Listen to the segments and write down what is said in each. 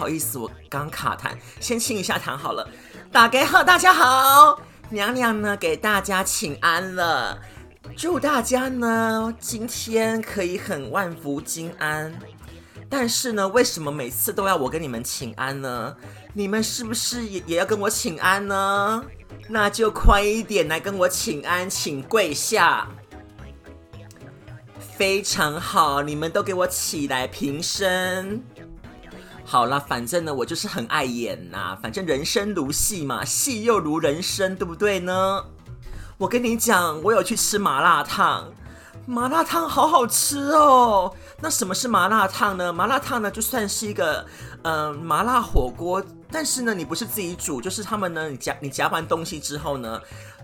好意思，我刚卡痰，先清一下痰好了。大家好，大家好，娘娘呢给大家请安了，祝大家呢今天可以很万福金安。但是呢，为什么每次都要我跟你们请安呢？你们是不是也也要跟我请安呢？那就快一点来跟我请安，请跪下。非常好，你们都给我起来平身。好了，反正呢，我就是很爱演呐。反正人生如戏嘛，戏又如人生，对不对呢？我跟你讲，我有去吃麻辣烫，麻辣烫好好吃哦。那什么是麻辣烫呢？麻辣烫呢，就算是一个呃麻辣火锅，但是呢，你不是自己煮，就是他们呢，你夹你夹完东西之后呢。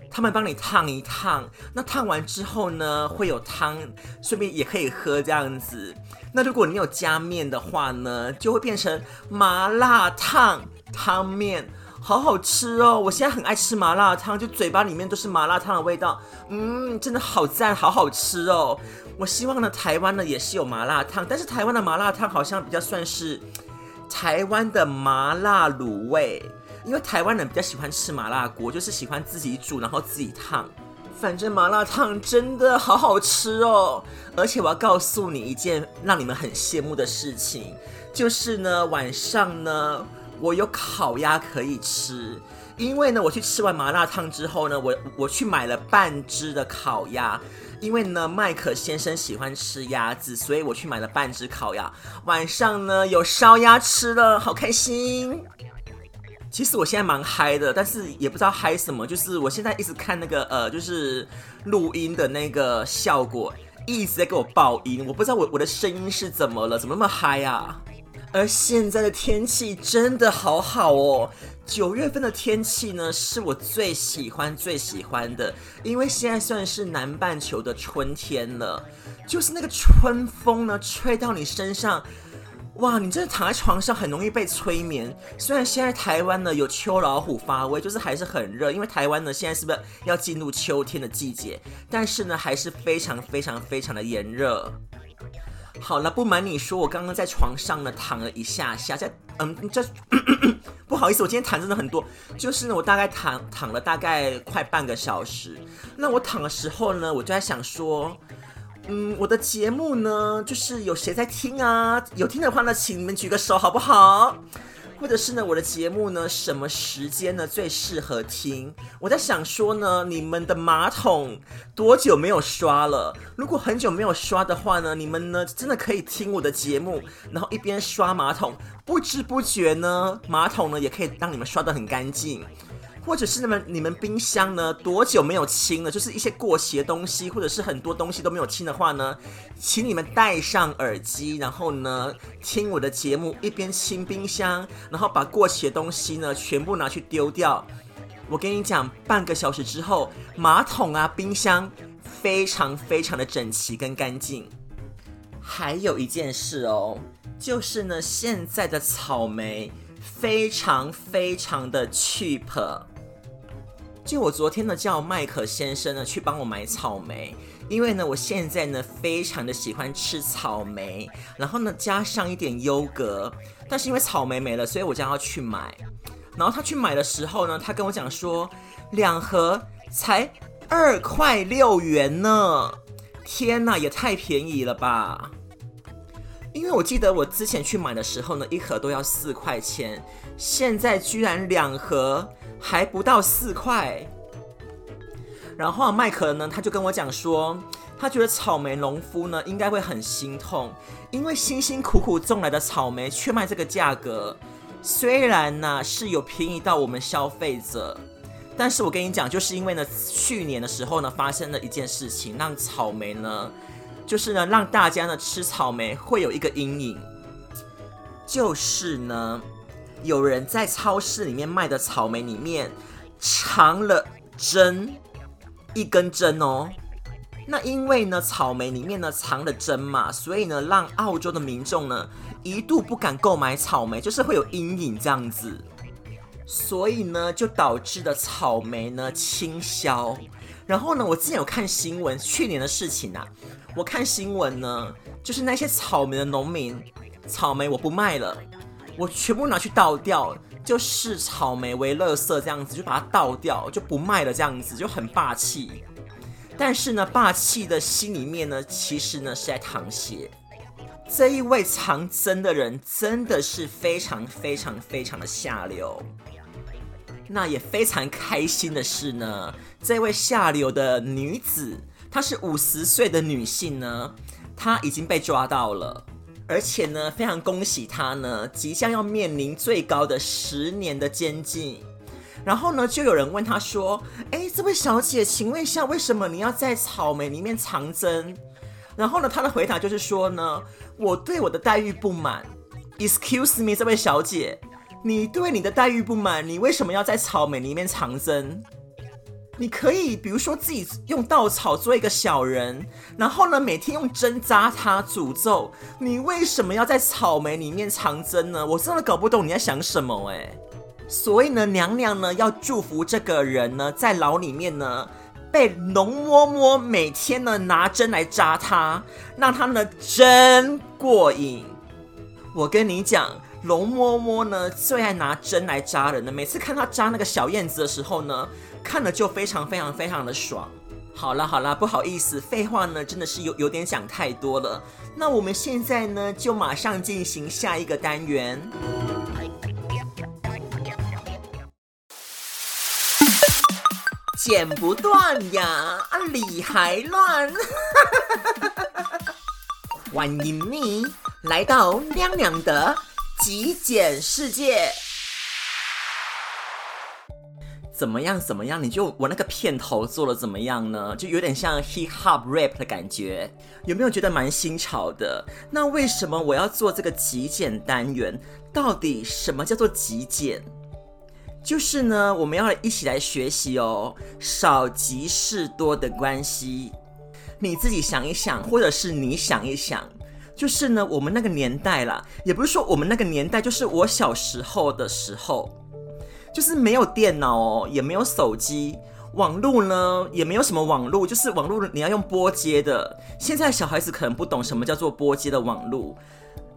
他们帮你烫一烫，那烫完之后呢，会有汤，顺便也可以喝这样子。那如果你有加面的话呢，就会变成麻辣烫汤面，好好吃哦！我现在很爱吃麻辣烫，就嘴巴里面都是麻辣烫的味道，嗯，真的好赞，好好吃哦！我希望呢，台湾呢也是有麻辣烫，但是台湾的麻辣烫好像比较算是台湾的麻辣卤味。因为台湾人比较喜欢吃麻辣锅，就是喜欢自己煮，然后自己烫。反正麻辣烫真的好好吃哦！而且我要告诉你一件让你们很羡慕的事情，就是呢晚上呢我有烤鸭可以吃。因为呢我去吃完麻辣烫之后呢，我我去买了半只的烤鸭。因为呢麦克先生喜欢吃鸭子，所以我去买了半只烤鸭。晚上呢有烧鸭吃了，好开心！其实我现在蛮嗨的，但是也不知道嗨什么。就是我现在一直看那个呃，就是录音的那个效果，一直在给我爆音。我不知道我我的声音是怎么了，怎么那么嗨啊？而现在的天气真的好好哦，九月份的天气呢是我最喜欢最喜欢的，因为现在算是南半球的春天了，就是那个春风呢吹到你身上。哇，你真的躺在床上很容易被催眠。虽然现在台湾呢有秋老虎发威，就是还是很热，因为台湾呢现在是不是要进入秋天的季节？但是呢还是非常非常非常的炎热。好了，不瞒你说，我刚刚在床上呢躺了一下下，在嗯，这 不好意思，我今天躺真的很多，就是呢我大概躺躺了大概快半个小时。那我躺的时候呢，我就在想说。嗯，我的节目呢，就是有谁在听啊？有听的话呢，请你们举个手好不好？或者是呢，我的节目呢，什么时间呢最适合听？我在想说呢，你们的马桶多久没有刷了？如果很久没有刷的话呢，你们呢真的可以听我的节目，然后一边刷马桶，不知不觉呢，马桶呢也可以让你们刷得很干净。或者是你们你们冰箱呢多久没有清了？就是一些过期的东西，或者是很多东西都没有清的话呢，请你们戴上耳机，然后呢听我的节目，一边清冰箱，然后把过期的东西呢全部拿去丢掉。我跟你讲，半个小时之后，马桶啊、冰箱非常非常的整齐跟干净。还有一件事哦，就是呢现在的草莓非常非常的 cheap。就我昨天呢，叫麦克先生呢去帮我买草莓，因为呢，我现在呢非常的喜欢吃草莓，然后呢加上一点优格，但是因为草莓没了，所以我将要去买。然后他去买的时候呢，他跟我讲说，两盒才二块六元呢，天哪，也太便宜了吧！因为我记得我之前去买的时候呢，一盒都要四块钱，现在居然两盒。还不到四块，然后麦克呢，他就跟我讲说，他觉得草莓农夫呢应该会很心痛，因为辛辛苦苦种来的草莓却卖这个价格，虽然呢是有便宜到我们消费者，但是我跟你讲，就是因为呢去年的时候呢发生了一件事情，让草莓呢，就是呢让大家呢吃草莓会有一个阴影，就是呢。有人在超市里面卖的草莓里面藏了针，一根针哦。那因为呢，草莓里面呢藏了针嘛，所以呢，让澳洲的民众呢一度不敢购买草莓，就是会有阴影这样子。所以呢，就导致的草莓呢倾销。然后呢，我之前有看新闻，去年的事情啊，我看新闻呢，就是那些草莓的农民，草莓我不卖了，我全部拿去倒掉，就视草莓为垃圾这样子，就把它倒掉，就不卖了这样子，就很霸气。但是呢，霸气的心里面呢，其实呢是在淌血。这一位藏针的人真的是非常非常非常的下流。那也非常开心的是呢，这位下流的女子，她是五十岁的女性呢，她已经被抓到了，而且呢，非常恭喜他呢，即将要面临最高的十年的监禁。然后呢，就有人问他说：“哎，这位小姐，请问一下，为什么你要在草莓里面藏针？”然后呢，他的回答就是说呢：“我对我的待遇不满。”Excuse me，这位小姐，你对你的待遇不满，你为什么要在草莓里面藏针？你可以比如说自己用稻草做一个小人，然后呢，每天用针扎他诅咒。你为什么要在草莓里面藏针呢？我真的搞不懂你在想什么哎。所以呢，娘娘呢要祝福这个人呢，在牢里面呢被龙嬷嬷每天呢拿针来扎他，让他呢真过瘾。我跟你讲，龙嬷嬷呢最爱拿针来扎人的，每次看他扎那个小燕子的时候呢，看了就非常非常非常的爽。好了好了，不好意思，废话呢真的是有有点讲太多了。那我们现在呢就马上进行下一个单元。剪不断呀，啊理还乱。欢迎你来到亮亮的极简世界。怎么样？怎么样？你就我那个片头做的怎么样呢？就有点像 hip hop rap 的感觉，有没有觉得蛮新潮的？那为什么我要做这个极简单元？到底什么叫做极简？就是呢，我们要一起来学习哦，少即是多的关系。你自己想一想，或者是你想一想，就是呢，我们那个年代啦，也不是说我们那个年代，就是我小时候的时候，就是没有电脑哦，也没有手机，网络呢也没有什么网络，就是网络你要用拨接的。现在小孩子可能不懂什么叫做拨接的网络，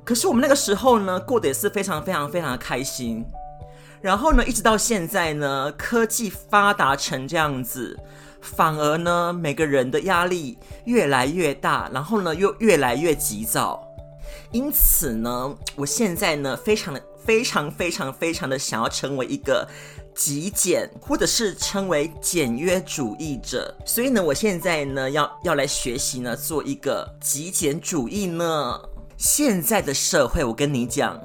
可是我们那个时候呢，过得也是非常非常非常的开心。然后呢，一直到现在呢，科技发达成这样子，反而呢，每个人的压力越来越大，然后呢，又越来越急躁。因此呢，我现在呢，非常的、非常、非常、非常的想要成为一个极简，或者是称为简约主义者。所以呢，我现在呢，要要来学习呢，做一个极简主义呢。现在的社会，我跟你讲。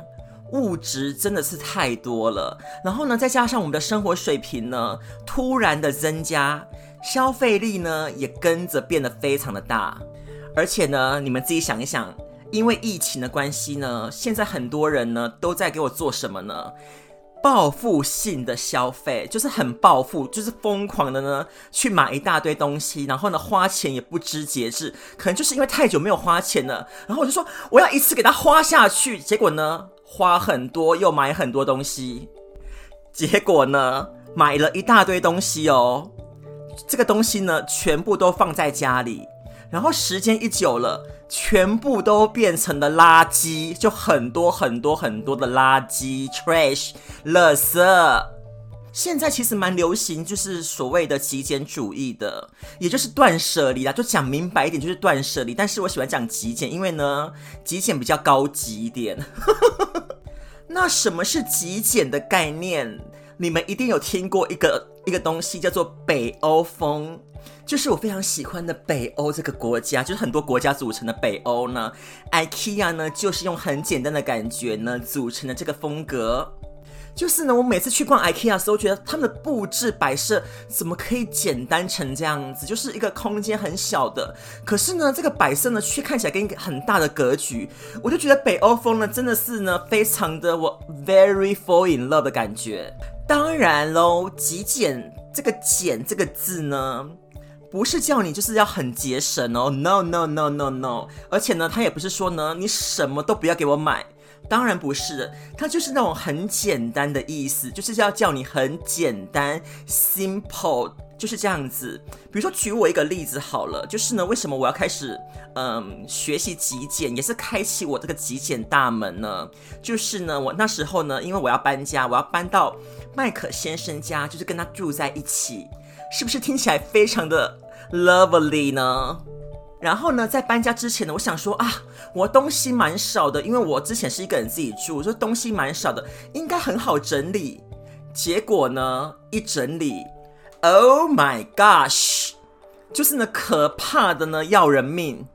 物质真的是太多了，然后呢，再加上我们的生活水平呢突然的增加，消费力呢也跟着变得非常的大，而且呢，你们自己想一想，因为疫情的关系呢，现在很多人呢都在给我做什么呢？报复性的消费，就是很报复，就是疯狂的呢去买一大堆东西，然后呢花钱也不知节制，可能就是因为太久没有花钱了，然后我就说我要一次给他花下去，结果呢？花很多又买很多东西，结果呢，买了一大堆东西哦。这个东西呢，全部都放在家里，然后时间一久了，全部都变成了垃圾，就很多很多很多的垃圾 （trash）、垃圾。现在其实蛮流行，就是所谓的极简主义的，也就是断舍离啦。就讲明白一点，就是断舍离。但是我喜欢讲极简，因为呢，极简比较高级一点。那什么是极简的概念？你们一定有听过一个一个东西，叫做北欧风，就是我非常喜欢的北欧这个国家，就是很多国家组成的北欧呢。IKEA 呢，就是用很简单的感觉呢组成的这个风格。就是呢，我每次去逛 IKEA 的时候，觉得他们的布置摆设怎么可以简单成这样子？就是一个空间很小的，可是呢，这个摆设呢却看起来跟一个很大的格局。我就觉得北欧风呢，真的是呢，非常的我 very fall in love 的感觉。当然喽，极简这个“简”这个字呢，不是叫你就是要很节省哦，no no no no no，而且呢，他也不是说呢，你什么都不要给我买。当然不是，他就是那种很简单的意思，就是要叫你很简单，simple，就是这样子。比如说，举我一个例子好了，就是呢，为什么我要开始嗯学习极简，也是开启我这个极简大门呢？就是呢，我那时候呢，因为我要搬家，我要搬到麦克先生家，就是跟他住在一起，是不是听起来非常的 lovely 呢？然后呢，在搬家之前呢，我想说啊，我东西蛮少的，因为我之前是一个人自己住，说东西蛮少的，应该很好整理。结果呢，一整理，Oh my gosh，就是呢，可怕的呢，要人命。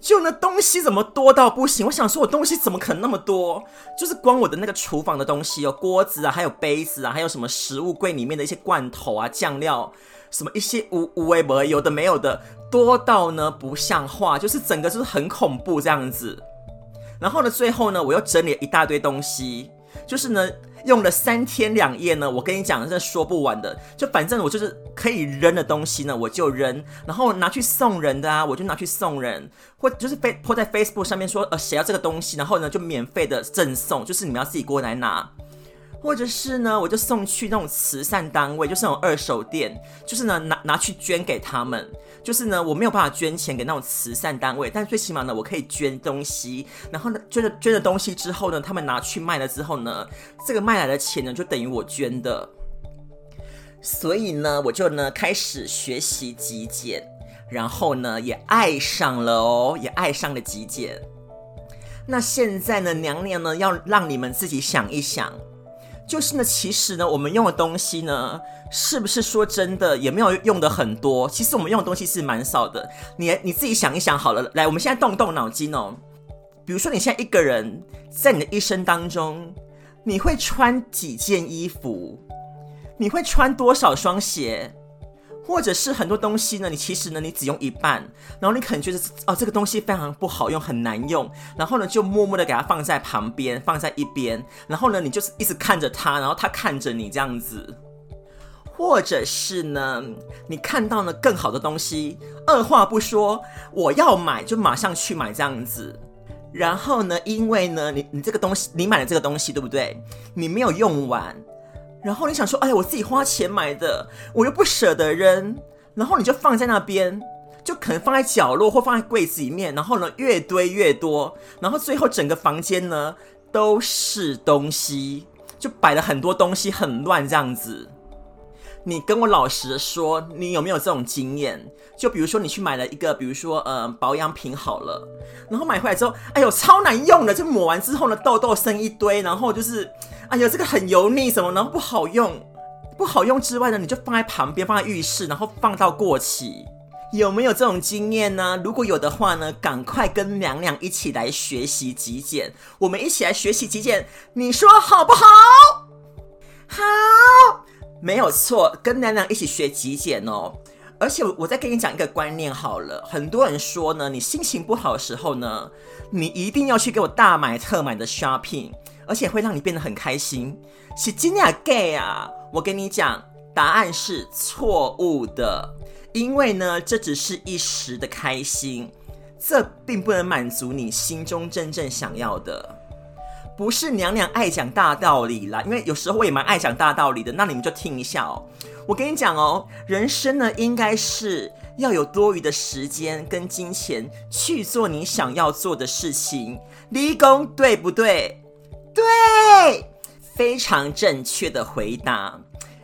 就那东西怎么多到不行？我想说，我东西怎么可能那么多？就是光我的那个厨房的东西，有锅子啊，还有杯子啊，还有什么食物柜里面的一些罐头啊、酱料。什么一些无无微博有的没有的多到呢不像话，就是整个就是很恐怖这样子。然后呢，最后呢，我又整理了一大堆东西，就是呢用了三天两夜呢，我跟你讲，这说不完的。就反正我就是可以扔的东西呢，我就扔，然后拿去送人的啊，我就拿去送人，或就是飞泼在 Facebook 上面说，呃，谁要这个东西，然后呢就免费的赠送，就是你们要自己过来拿。或者是呢，我就送去那种慈善单位，就是那种二手店，就是呢拿拿去捐给他们。就是呢，我没有办法捐钱给那种慈善单位，但最起码呢，我可以捐东西。然后呢，捐了捐了东西之后呢，他们拿去卖了之后呢，这个卖来的钱呢，就等于我捐的。所以呢，我就呢开始学习极简，然后呢也爱上了哦，也爱上了极简。那现在呢，娘娘呢要让你们自己想一想。就是呢，其实呢，我们用的东西呢，是不是说真的也没有用的很多？其实我们用的东西是蛮少的。你你自己想一想好了，来，我们现在动动脑筋哦。比如说，你现在一个人在你的一生当中，你会穿几件衣服？你会穿多少双鞋？或者是很多东西呢，你其实呢，你只用一半，然后你可能觉得哦，这个东西非常不好用，很难用，然后呢，就默默的给它放在旁边，放在一边，然后呢，你就是一直看着它，然后它看着你这样子，或者是呢，你看到呢更好的东西，二话不说，我要买就马上去买这样子，然后呢，因为呢，你你这个东西，你买了这个东西，对不对？你没有用完。然后你想说，哎呀，我自己花钱买的，我又不舍得扔，然后你就放在那边，就可能放在角落或放在柜子里面，然后呢越堆越多，然后最后整个房间呢都是东西，就摆了很多东西，很乱这样子。你跟我老实说，你有没有这种经验？就比如说你去买了一个，比如说呃保养品好了，然后买回来之后，哎呦超难用的，就抹完之后呢痘痘生一堆，然后就是。哎呀，这个很油腻，什么然后不好用，不好用之外呢，你就放在旁边，放在浴室，然后放到过期。有没有这种经验呢？如果有的话呢，赶快跟娘娘一起来学习极简，我们一起来学习极简，你说好不好？好，没有错，跟娘娘一起学极简哦。而且我再跟你讲一个观念好了，很多人说呢，你心情不好的时候呢，你一定要去给我大买特买的 shopping。而且会让你变得很开心，是真的 gay 啊！我跟你讲，答案是错误的，因为呢，这只是一时的开心，这并不能满足你心中真正想要的。不是娘娘爱讲大道理啦，因为有时候我也蛮爱讲大道理的，那你们就听一下哦。我跟你讲哦，人生呢，应该是要有多余的时间跟金钱去做你想要做的事情，立功对不对？对，非常正确的回答。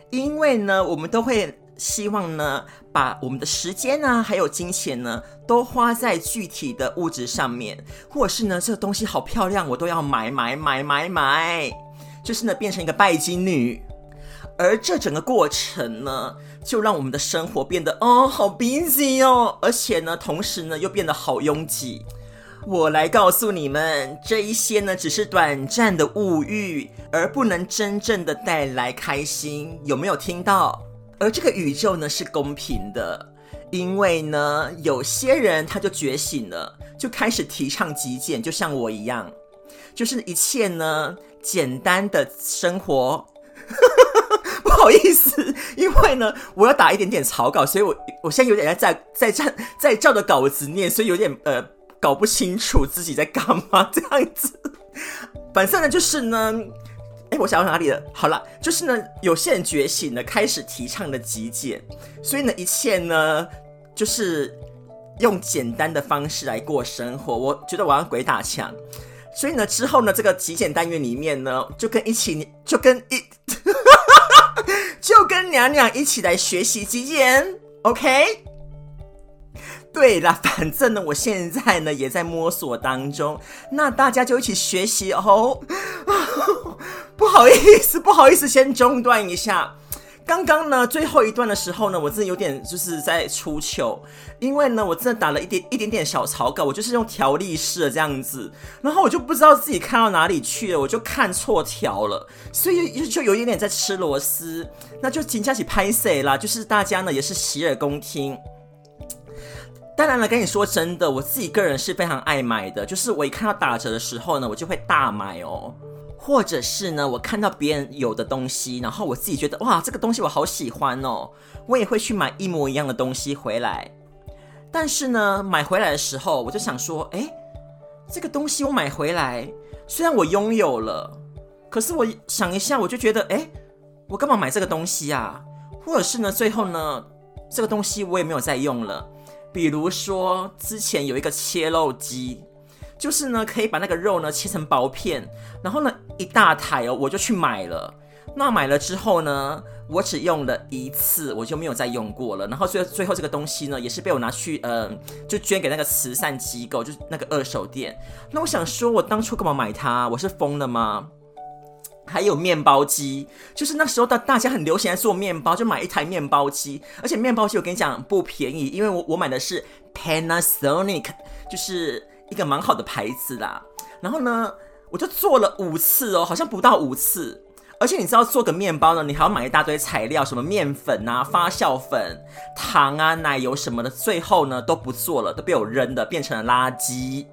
因为呢，我们都会希望呢，把我们的时间呢，还有金钱呢，都花在具体的物质上面，或者是呢，这个东西好漂亮，我都要买买买买买，就是呢，变成一个拜金女。而这整个过程呢，就让我们的生活变得哦，好 busy 哦，而且呢，同时呢，又变得好拥挤。我来告诉你们，这一些呢，只是短暂的物欲，而不能真正的带来开心。有没有听到？而这个宇宙呢，是公平的，因为呢，有些人他就觉醒了，就开始提倡极简，就像我一样，就是一切呢，简单的生活。不好意思，因为呢，我要打一点点草稿，所以我我现在有点在在在在照着稿子念，所以有点呃搞不清楚自己在干嘛这样子。反正呢，就是呢，哎，我想到哪里了？好了，就是呢，有些人觉醒了，开始提倡的极简，所以呢，一切呢，就是用简单的方式来过生活。我觉得我要鬼打墙，所以呢，之后呢，这个极简单元里面呢，就跟一起，就跟一。就跟娘娘一起来学习极简，OK？对啦，反正呢，我现在呢也在摸索当中，那大家就一起学习哦。不好意思，不好意思，先中断一下。刚刚呢，最后一段的时候呢，我真的有点就是在出糗，因为呢，我真的打了一点一点点小草稿，我就是用条例式的这样子，然后我就不知道自己看到哪里去了，我就看错条了，所以就有一点点在吃螺丝，那就请假起拍谁啦，就是大家呢也是洗耳恭听。当然了，跟你说真的，我自己个人是非常爱买的，就是我一看到打折的时候呢，我就会大买哦。或者是呢，我看到别人有的东西，然后我自己觉得哇，这个东西我好喜欢哦，我也会去买一模一样的东西回来。但是呢，买回来的时候，我就想说，哎，这个东西我买回来，虽然我拥有了，可是我想一下，我就觉得，哎，我干嘛买这个东西啊？或者是呢，最后呢，这个东西我也没有再用了。比如说，之前有一个切肉机。就是呢，可以把那个肉呢切成薄片，然后呢一大台哦，我就去买了。那买了之后呢，我只用了一次，我就没有再用过了。然后最最后这个东西呢，也是被我拿去呃，就捐给那个慈善机构，就是那个二手店。那我想说，我当初干嘛买它？我是疯了吗？还有面包机，就是那时候的大家很流行做面包，就买一台面包机。而且面包机我跟你讲不便宜，因为我我买的是 Panasonic，就是。一个蛮好的牌子啦，然后呢，我就做了五次哦，好像不到五次，而且你知道做个面包呢，你还要买一大堆材料，什么面粉啊、发酵粉、糖啊、奶油什么的，最后呢都不做了，都被我扔的，变成了垃圾。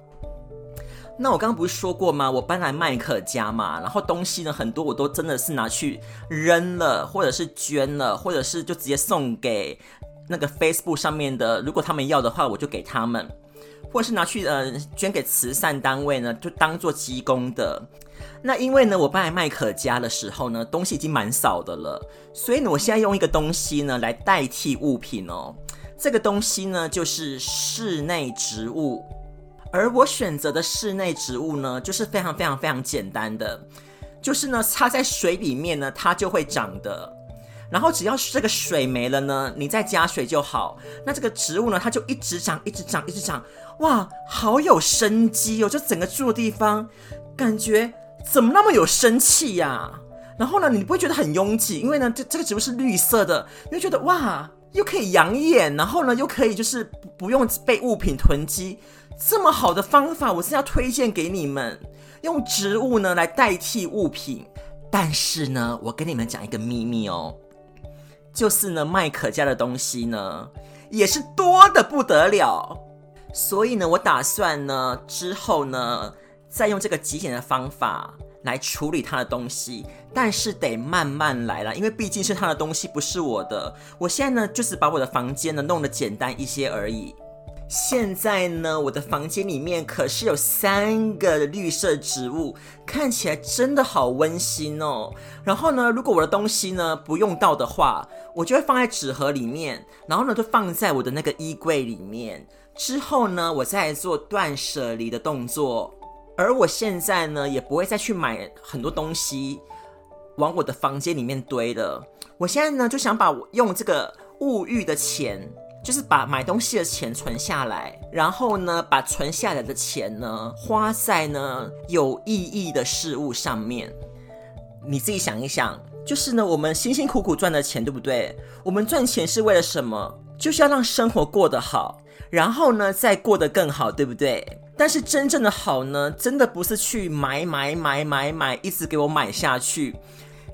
那我刚刚不是说过吗？我搬来麦克家嘛，然后东西呢很多，我都真的是拿去扔了，或者是捐了，或者是就直接送给那个 Facebook 上面的，如果他们要的话，我就给他们。或者是拿去呃捐给慈善单位呢，就当做积功的。那因为呢，我搬来麦克家的时候呢，东西已经蛮少的了，所以呢，我现在用一个东西呢来代替物品哦。这个东西呢就是室内植物，而我选择的室内植物呢，就是非常非常非常简单的，就是呢插在水里面呢，它就会长的。然后只要是这个水没了呢，你再加水就好。那这个植物呢，它就一直长，一直长，一直长。哇，好有生机哦！就整个住的地方，感觉怎么那么有生气呀？然后呢，你不会觉得很拥挤，因为呢，这这个植物是绿色的，你会觉得哇，又可以养眼，然后呢，又可以就是不用被物品囤积。这么好的方法，我是要推荐给你们，用植物呢来代替物品。但是呢，我跟你们讲一个秘密哦。就是呢，麦克家的东西呢，也是多的不得了，所以呢，我打算呢，之后呢，再用这个极简的方法来处理他的东西，但是得慢慢来了，因为毕竟是他的东西，不是我的。我现在呢，就是把我的房间呢弄得简单一些而已。现在呢，我的房间里面可是有三个绿色植物，看起来真的好温馨哦。然后呢，如果我的东西呢不用到的话，我就会放在纸盒里面，然后呢就放在我的那个衣柜里面。之后呢，我再做断舍离的动作。而我现在呢，也不会再去买很多东西往我的房间里面堆了。我现在呢，就想把我用这个物欲的钱。就是把买东西的钱存下来，然后呢，把存下来的钱呢花在呢有意义的事物上面。你自己想一想，就是呢，我们辛辛苦苦赚的钱，对不对？我们赚钱是为了什么？就是要让生活过得好，然后呢，再过得更好，对不对？但是真正的好呢，真的不是去买买买买买，一直给我买下去。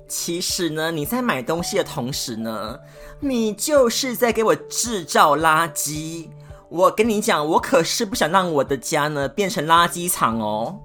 其实呢，你在买东西的同时呢，你就是在给我制造垃圾。我跟你讲，我可是不想让我的家呢变成垃圾场哦。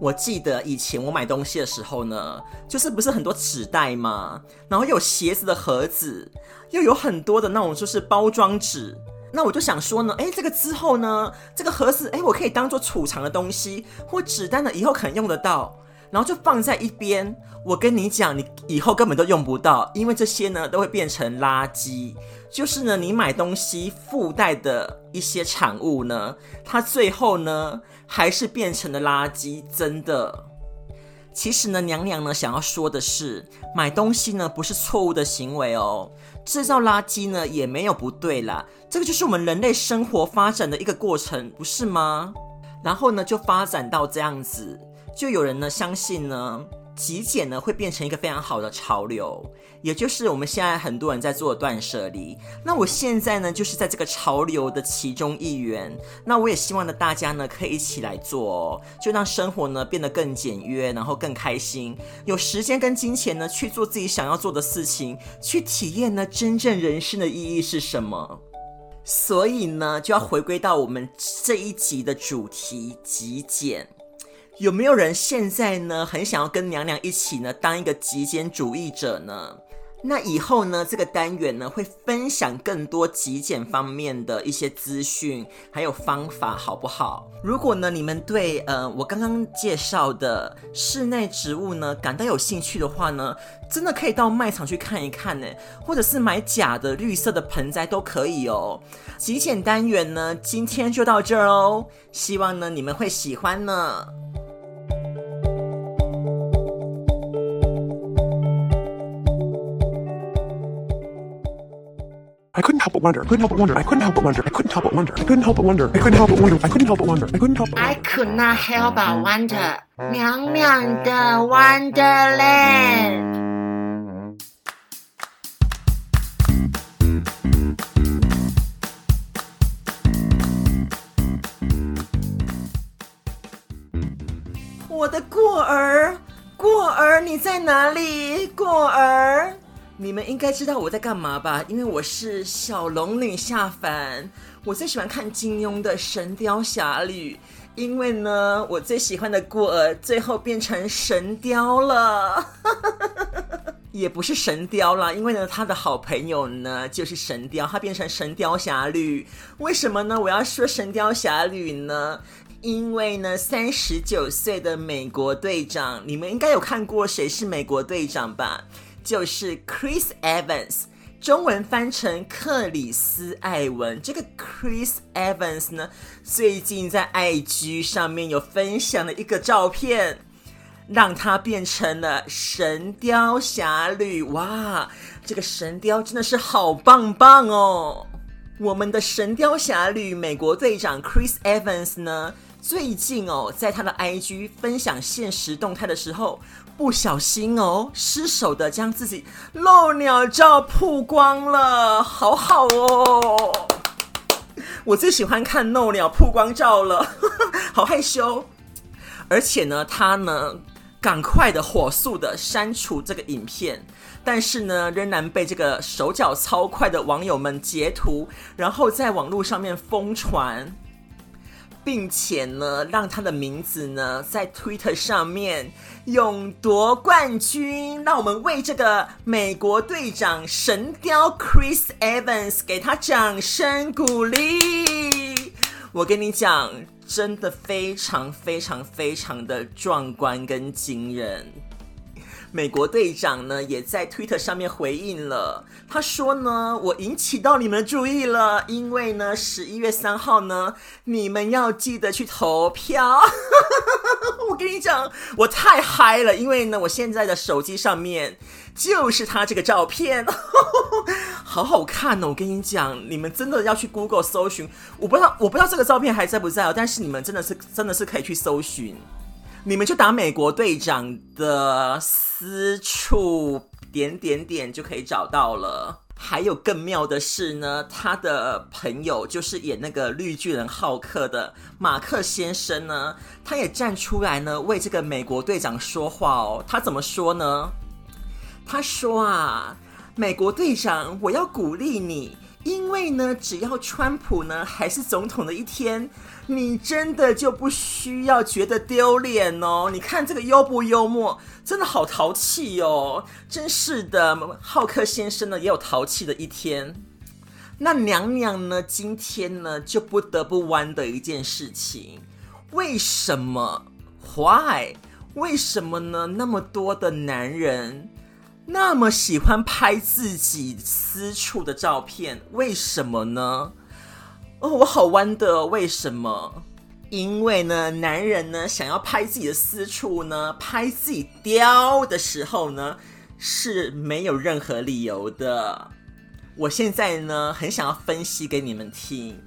我记得以前我买东西的时候呢，就是不是很多纸袋嘛，然后有鞋子的盒子，又有很多的那种就是包装纸。那我就想说呢，哎，这个之后呢，这个盒子，哎，我可以当做储藏的东西，或纸袋呢，以后可能用得到，然后就放在一边。我跟你讲，你以后根本都用不到，因为这些呢都会变成垃圾。就是呢，你买东西附带的一些产物呢，它最后呢还是变成了垃圾，真的。其实呢，娘娘呢想要说的是，买东西呢不是错误的行为哦。制造垃圾呢也没有不对啦，这个就是我们人类生活发展的一个过程，不是吗？然后呢就发展到这样子，就有人呢相信呢极简呢会变成一个非常好的潮流。也就是我们现在很多人在做断舍离，那我现在呢就是在这个潮流的其中一员，那我也希望呢大家呢可以一起来做，哦，就让生活呢变得更简约，然后更开心，有时间跟金钱呢去做自己想要做的事情，去体验呢真正人生的意义是什么。所以呢就要回归到我们这一集的主题极简，有没有人现在呢很想要跟娘娘一起呢当一个极简主义者呢？那以后呢，这个单元呢会分享更多极简方面的一些资讯，还有方法，好不好？如果呢你们对呃我刚刚介绍的室内植物呢感到有兴趣的话呢，真的可以到卖场去看一看呢，或者是买假的绿色的盆栽都可以哦。极简单元呢今天就到这儿哦，希望呢你们会喜欢呢。I couldn't help but wonder. I couldn't help but wonder. I couldn't help but wonder. I couldn't help but wonder. I couldn't help but wonder. I couldn't help but wonder. I couldn't help but wonder. I couldn't help. I could not help but wonder. 娘娘的 Wonderland。我的过儿，过儿，你在哪里？过儿。 你们应该知道我在干嘛吧？因为我是小龙女下凡，我最喜欢看金庸的《神雕侠侣》，因为呢，我最喜欢的过儿最后变成神雕了，也不是神雕啦，因为呢，他的好朋友呢就是神雕，他变成《神雕侠侣》。为什么呢？我要说《神雕侠侣》呢？因为呢，三十九岁的美国队长，你们应该有看过《谁是美国队长》吧？就是 Chris Evans，中文翻成克里斯艾文。这个 Chris Evans 呢，最近在 IG 上面有分享了一个照片，让他变成了神雕侠侣。哇，这个神雕真的是好棒棒哦！我们的神雕侠侣美国队长 Chris Evans 呢，最近哦，在他的 IG 分享现实动态的时候。不小心哦，失手的将自己露鸟照曝光了，好好哦！我最喜欢看露鸟曝光照了，好害羞。而且呢，他呢，赶快的、火速的删除这个影片，但是呢，仍然被这个手脚超快的网友们截图，然后在网络上面疯传。并且呢，让他的名字呢在 Twitter 上面勇夺冠军，让我们为这个美国队长神雕 Chris Evans 给他掌声鼓励。我跟你讲，真的非常非常非常的壮观跟惊人。美国队长呢，也在 Twitter 上面回应了。他说呢，我引起到你们的注意了，因为呢，十一月三号呢，你们要记得去投票。我跟你讲，我太嗨了，因为呢，我现在的手机上面就是他这个照片，好好看哦。我跟你讲，你们真的要去 Google 搜寻，我不知道，我不知道这个照片还在不在哦，但是你们真的是，真的是可以去搜寻。你们就打美国队长的私处点点点就可以找到了。还有更妙的是呢，他的朋友就是演那个绿巨人浩克的马克先生呢，他也站出来呢为这个美国队长说话哦。他怎么说呢？他说啊，美国队长，我要鼓励你，因为呢，只要川普呢还是总统的一天，你真的就不需要觉得丢脸哦。你看这个幽不幽默，真的好淘气哦！真是的，浩克先生呢也有淘气的一天。那娘娘呢，今天呢就不得不弯的一件事情，为什么？Why？为什么呢？那么多的男人。那么喜欢拍自己私处的照片，为什么呢？哦，我好弯的，为什么？因为呢，男人呢想要拍自己的私处呢，拍自己雕的时候呢，是没有任何理由的。我现在呢很想要分析给你们听，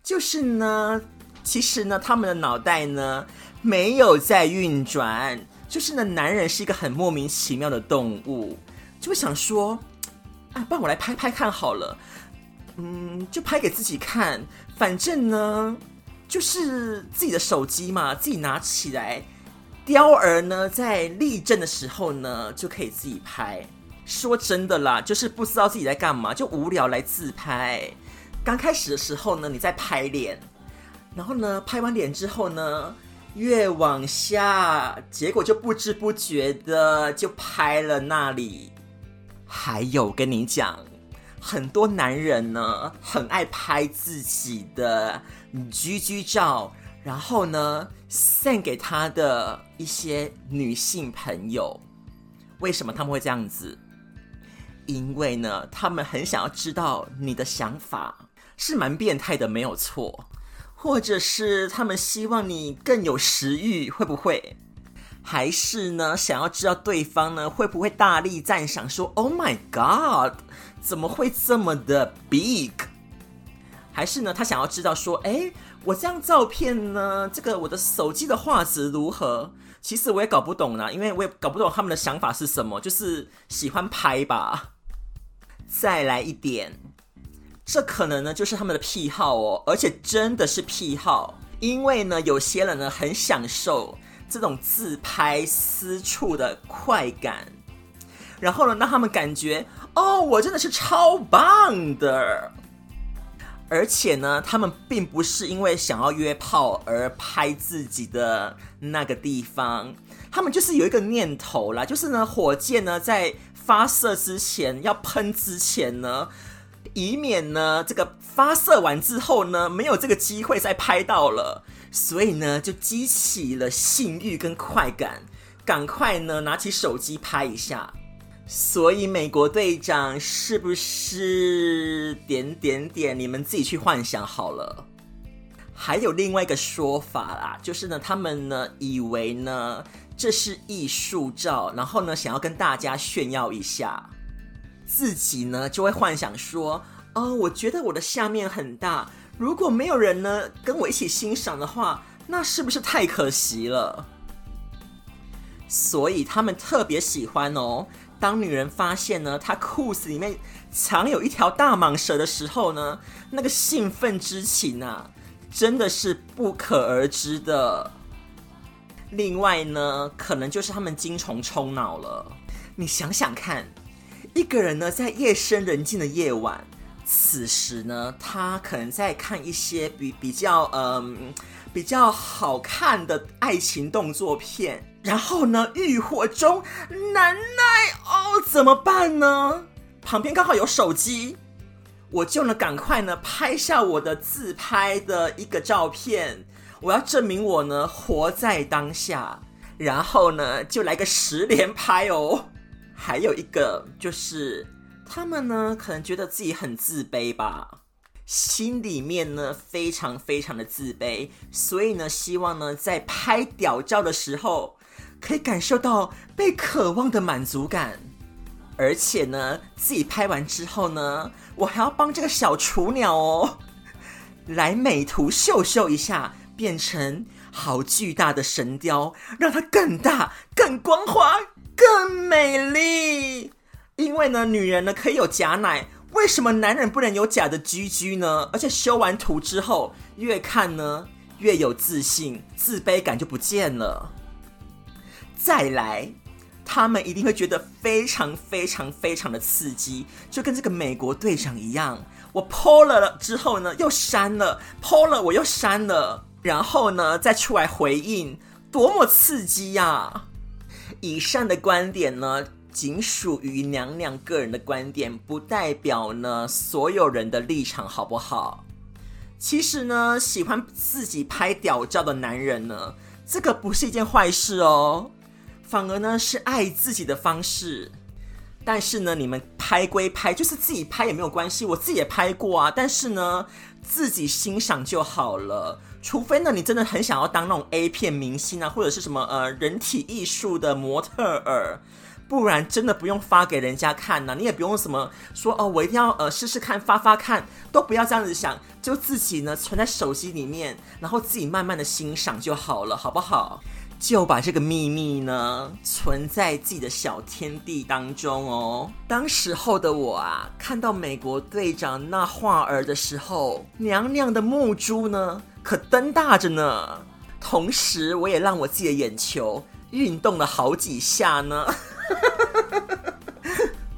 就是呢，其实呢，他们的脑袋呢没有在运转。就是呢，男人是一个很莫名其妙的动物，就会想说，啊，不然我来拍拍看好了，嗯，就拍给自己看，反正呢，就是自己的手机嘛，自己拿起来，雕儿呢在立正的时候呢，就可以自己拍。说真的啦，就是不知道自己在干嘛，就无聊来自拍。刚开始的时候呢，你在拍脸，然后呢，拍完脸之后呢。越往下，结果就不知不觉的就拍了那里。还有跟你讲，很多男人呢很爱拍自己的居居照，然后呢献给他的一些女性朋友。为什么他们会这样子？因为呢，他们很想要知道你的想法，是蛮变态的，没有错。或者是他们希望你更有食欲，会不会？还是呢，想要知道对方呢会不会大力赞赏，说 “Oh my God，怎么会这么的 big？” 还是呢，他想要知道说：“哎，我这张照片呢，这个我的手机的画质如何？”其实我也搞不懂呢，因为我也搞不懂他们的想法是什么，就是喜欢拍吧。再来一点。这可能呢就是他们的癖好哦，而且真的是癖好，因为呢有些人呢很享受这种自拍私处的快感，然后呢让他们感觉哦我真的是超棒的，而且呢他们并不是因为想要约炮而拍自己的那个地方，他们就是有一个念头啦，就是呢火箭呢在发射之前要喷之前呢。以免呢，这个发射完之后呢，没有这个机会再拍到了，所以呢，就激起了性欲跟快感，赶快呢拿起手机拍一下。所以美国队长是不是点点点？你们自己去幻想好了。还有另外一个说法啦，就是呢，他们呢以为呢这是艺术照，然后呢想要跟大家炫耀一下。自己呢就会幻想说，哦，我觉得我的下面很大，如果没有人呢跟我一起欣赏的话，那是不是太可惜了？所以他们特别喜欢哦，当女人发现呢她裤子里面藏有一条大蟒蛇的时候呢，那个兴奋之情啊，真的是不可而知的。另外呢，可能就是他们精虫充脑了，你想想看。一个人呢，在夜深人静的夜晚，此时呢，他可能在看一些比比较嗯比较好看的爱情动作片，然后呢，欲火中难耐哦，怎么办呢？旁边刚好有手机，我就呢赶快呢拍下我的自拍的一个照片，我要证明我呢活在当下，然后呢就来个十连拍哦。还有一个就是，他们呢可能觉得自己很自卑吧，心里面呢非常非常的自卑，所以呢希望呢在拍屌照的时候，可以感受到被渴望的满足感，而且呢自己拍完之后呢，我还要帮这个小雏鸟哦，来美图秀秀一下，变成好巨大的神雕，让它更大更光滑。更美丽，因为呢，女人呢可以有假奶，为什么男人不能有假的居居呢？而且修完图之后，越看呢越有自信，自卑感就不见了。再来，他们一定会觉得非常非常非常的刺激，就跟这个美国队长一样，我 PO 了之后呢又删了，PO 了我又删了，然后呢再出来回应，多么刺激呀！以上的观点呢，仅属于娘娘个人的观点，不代表呢所有人的立场，好不好？其实呢，喜欢自己拍屌照的男人呢，这个不是一件坏事哦，反而呢是爱自己的方式。但是呢，你们拍归拍，就是自己拍也没有关系，我自己也拍过啊。但是呢，自己欣赏就好了。除非呢，你真的很想要当那种 A 片明星啊，或者是什么呃人体艺术的模特儿，不然真的不用发给人家看呐。你也不用什么说哦，我一定要呃试试看发发看，都不要这样子想，就自己呢存在手机里面，然后自己慢慢的欣赏就好了，好不好？就把这个秘密呢存在自己的小天地当中哦。当时候的我啊，看到美国队长那画儿的时候，娘娘的目珠呢可瞪大着呢。同时，我也让我自己的眼球运动了好几下呢。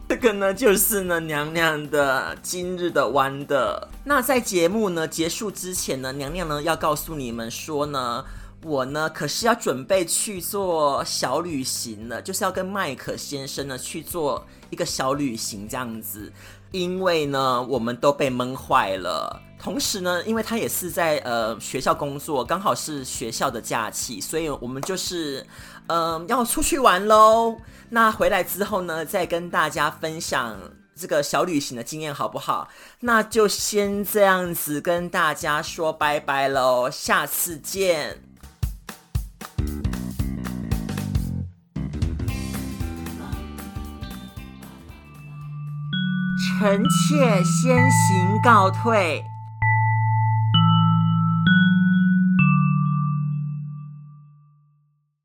这个呢，就是呢娘娘的今日的弯的。那在节目呢结束之前呢，娘娘呢要告诉你们说呢。我呢，可是要准备去做小旅行了，就是要跟麦克先生呢去做一个小旅行这样子。因为呢，我们都被闷坏了。同时呢，因为他也是在呃学校工作，刚好是学校的假期，所以我们就是嗯要出去玩喽。那回来之后呢，再跟大家分享这个小旅行的经验，好不好？那就先这样子跟大家说拜拜喽，下次见。臣妾先行告退。